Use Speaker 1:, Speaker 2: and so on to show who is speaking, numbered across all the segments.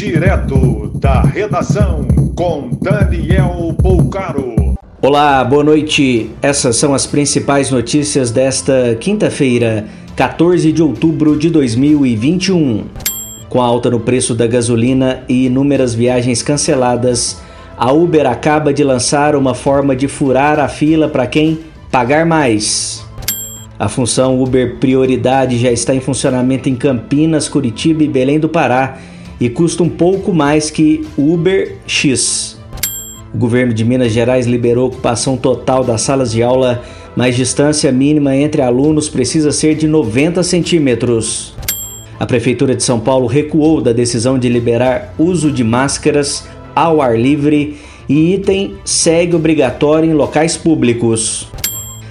Speaker 1: Direto da redação com Daniel Poucaro.
Speaker 2: Olá, boa noite. Essas são as principais notícias desta quinta-feira, 14 de outubro de 2021. Com a alta no preço da gasolina e inúmeras viagens canceladas, a Uber acaba de lançar uma forma de furar a fila para quem pagar mais. A função Uber Prioridade já está em funcionamento em Campinas, Curitiba e Belém do Pará e custa um pouco mais que Uber X. O governo de Minas Gerais liberou ocupação total das salas de aula, mas distância mínima entre alunos precisa ser de 90 centímetros. A Prefeitura de São Paulo recuou da decisão de liberar uso de máscaras ao ar livre e item segue obrigatório em locais públicos.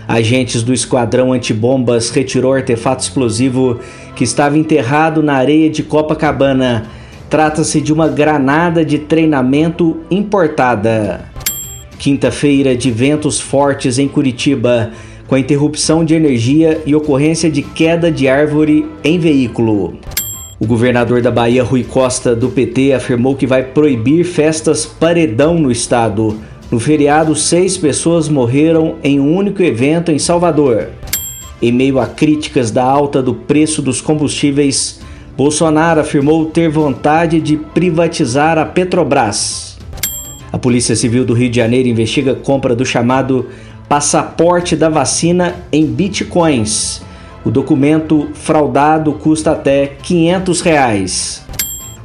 Speaker 2: Agentes do Esquadrão Antibombas retirou artefato explosivo que estava enterrado na areia de Copacabana. Trata-se de uma granada de treinamento importada. Quinta-feira de ventos fortes em Curitiba, com interrupção de energia e ocorrência de queda de árvore em veículo. O governador da Bahia, Rui Costa, do PT, afirmou que vai proibir festas paredão no estado. No feriado, seis pessoas morreram em um único evento em Salvador. Em meio a críticas da alta do preço dos combustíveis, Bolsonaro afirmou ter vontade de privatizar a Petrobras. A Polícia Civil do Rio de Janeiro investiga a compra do chamado passaporte da vacina em bitcoins o documento fraudado custa até 500 reais.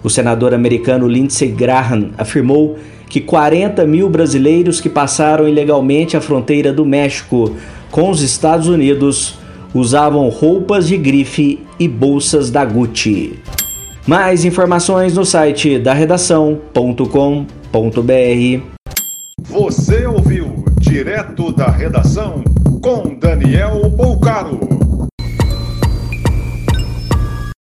Speaker 2: O senador americano Lindsey Graham afirmou que 40 mil brasileiros que passaram ilegalmente a fronteira do México com os Estados Unidos usavam roupas de grife e bolsas da Gucci. Mais informações no site da redação.com.br.
Speaker 1: Você ouviu direto da redação com Daniel Poucaro.